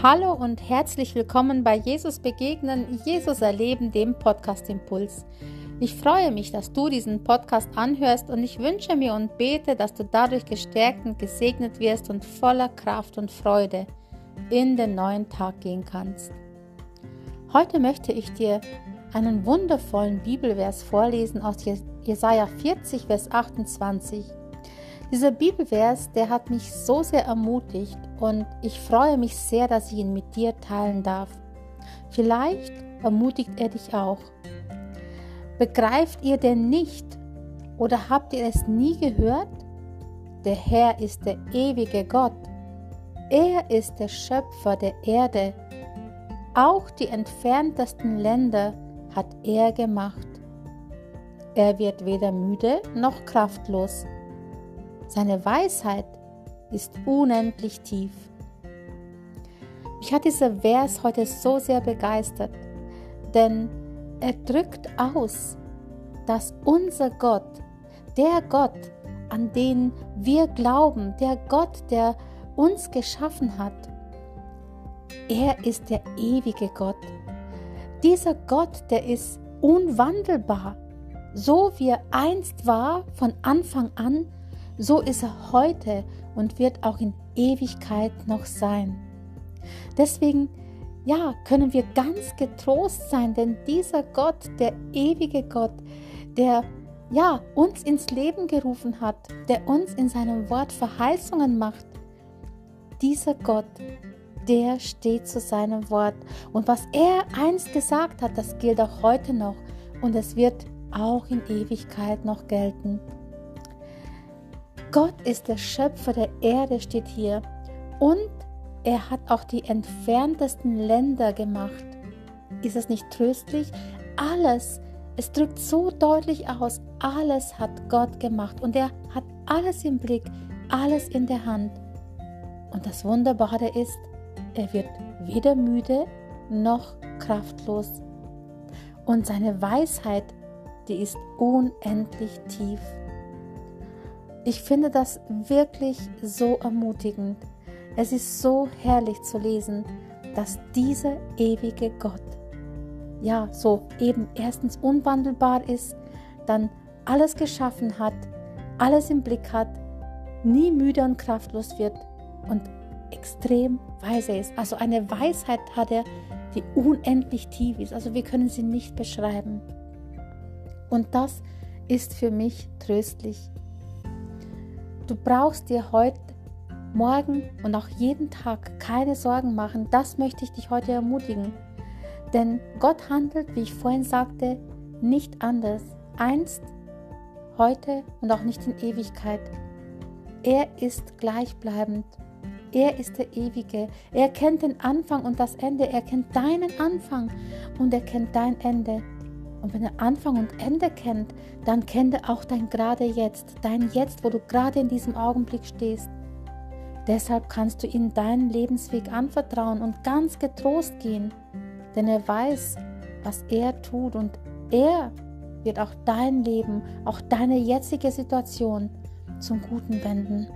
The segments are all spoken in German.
Hallo und herzlich willkommen bei Jesus Begegnen, Jesus Erleben, dem Podcast Impuls. Ich freue mich, dass du diesen Podcast anhörst und ich wünsche mir und bete, dass du dadurch gestärkt und gesegnet wirst und voller Kraft und Freude in den neuen Tag gehen kannst. Heute möchte ich dir einen wundervollen Bibelvers vorlesen aus Jesaja 40, Vers 28. Dieser Bibelvers, der hat mich so sehr ermutigt und ich freue mich sehr, dass ich ihn mit dir teilen darf. Vielleicht ermutigt er dich auch. Begreift ihr denn nicht oder habt ihr es nie gehört? Der Herr ist der ewige Gott. Er ist der Schöpfer der Erde. Auch die entferntesten Länder hat er gemacht. Er wird weder müde noch kraftlos. Seine Weisheit ist unendlich tief. Mich hat dieser Vers heute so sehr begeistert, denn er drückt aus, dass unser Gott, der Gott, an den wir glauben, der Gott, der uns geschaffen hat, er ist der ewige Gott. Dieser Gott, der ist unwandelbar. So wie er einst war, von Anfang an, so ist er heute und wird auch in Ewigkeit noch sein. Deswegen, ja, können wir ganz getrost sein, denn dieser Gott, der ewige Gott, der ja, uns ins Leben gerufen hat, der uns in seinem Wort Verheißungen macht, dieser Gott, der steht zu seinem Wort. Und was er einst gesagt hat, das gilt auch heute noch und es wird auch in Ewigkeit noch gelten. Gott ist der Schöpfer der Erde, steht hier. Und er hat auch die entferntesten Länder gemacht. Ist es nicht tröstlich? Alles, es drückt so deutlich aus, alles hat Gott gemacht und er hat alles im Blick, alles in der Hand. Und das Wunderbare ist, er wird weder müde noch kraftlos. Und seine Weisheit, die ist unendlich tief. Ich finde das wirklich so ermutigend. Es ist so herrlich zu lesen, dass dieser ewige Gott, ja, so eben erstens unwandelbar ist, dann alles geschaffen hat, alles im Blick hat, nie müde und kraftlos wird und extrem weise ist. Also eine Weisheit hat er, die unendlich tief ist. Also wir können sie nicht beschreiben. Und das ist für mich tröstlich. Du brauchst dir heute, morgen und auch jeden Tag keine Sorgen machen. Das möchte ich dich heute ermutigen. Denn Gott handelt, wie ich vorhin sagte, nicht anders. Einst, heute und auch nicht in Ewigkeit. Er ist gleichbleibend. Er ist der Ewige. Er kennt den Anfang und das Ende. Er kennt deinen Anfang und er kennt dein Ende. Und wenn er Anfang und Ende kennt, dann kennt er auch dein gerade Jetzt, dein Jetzt, wo du gerade in diesem Augenblick stehst. Deshalb kannst du ihm deinen Lebensweg anvertrauen und ganz getrost gehen, denn er weiß, was er tut und er wird auch dein Leben, auch deine jetzige Situation zum Guten wenden.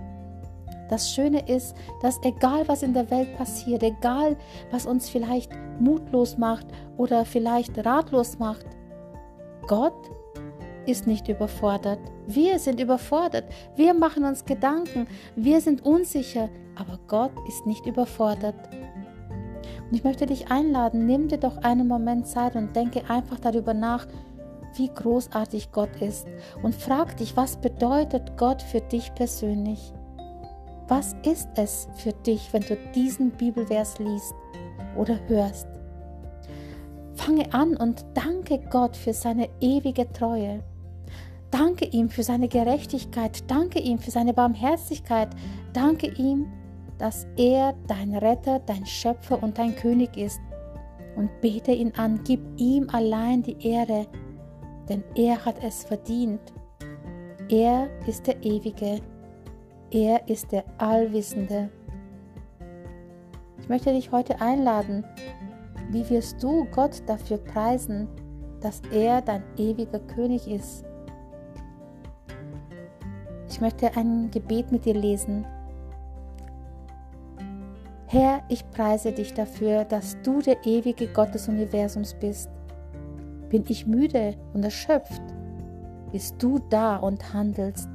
Das Schöne ist, dass egal was in der Welt passiert, egal was uns vielleicht mutlos macht oder vielleicht ratlos macht, Gott ist nicht überfordert. Wir sind überfordert. Wir machen uns Gedanken. Wir sind unsicher. Aber Gott ist nicht überfordert. Und ich möchte dich einladen, nimm dir doch einen Moment Zeit und denke einfach darüber nach, wie großartig Gott ist. Und frag dich, was bedeutet Gott für dich persönlich? Was ist es für dich, wenn du diesen Bibelvers liest oder hörst? Fange an und danke Gott für seine ewige Treue. Danke ihm für seine Gerechtigkeit. Danke ihm für seine Barmherzigkeit. Danke ihm, dass er dein Retter, dein Schöpfer und dein König ist. Und bete ihn an, gib ihm allein die Ehre, denn er hat es verdient. Er ist der Ewige. Er ist der Allwissende. Ich möchte dich heute einladen, wie wirst du Gott dafür preisen, dass er dein ewiger König ist? Ich möchte ein Gebet mit dir lesen. Herr, ich preise dich dafür, dass du der ewige Gott des Universums bist. Bin ich müde und erschöpft, bist du da und handelst.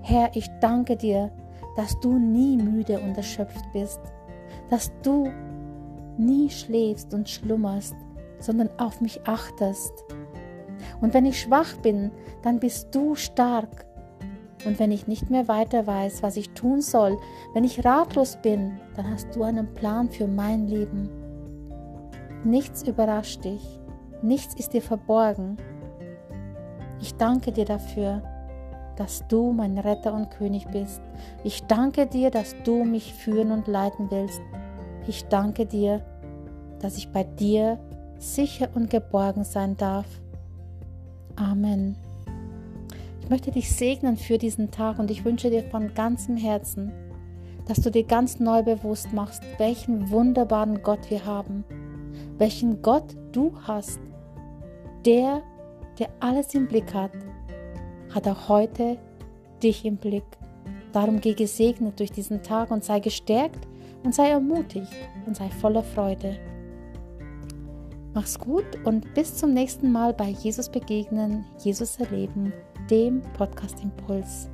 Herr, ich danke dir, dass du nie müde und erschöpft bist, dass du nie schläfst und schlummerst, sondern auf mich achtest. Und wenn ich schwach bin, dann bist du stark. Und wenn ich nicht mehr weiter weiß, was ich tun soll, wenn ich ratlos bin, dann hast du einen Plan für mein Leben. Nichts überrascht dich, nichts ist dir verborgen. Ich danke dir dafür, dass du mein Retter und König bist. Ich danke dir, dass du mich führen und leiten willst. Ich danke dir, dass ich bei dir sicher und geborgen sein darf. Amen. Ich möchte dich segnen für diesen Tag und ich wünsche dir von ganzem Herzen, dass du dir ganz neu bewusst machst, welchen wunderbaren Gott wir haben, welchen Gott du hast. Der, der alles im Blick hat, hat auch heute dich im Blick. Darum geh gesegnet durch diesen Tag und sei gestärkt und sei ermutigt und sei voller Freude. Mach's gut und bis zum nächsten Mal bei Jesus begegnen, Jesus erleben, dem Podcast Impuls.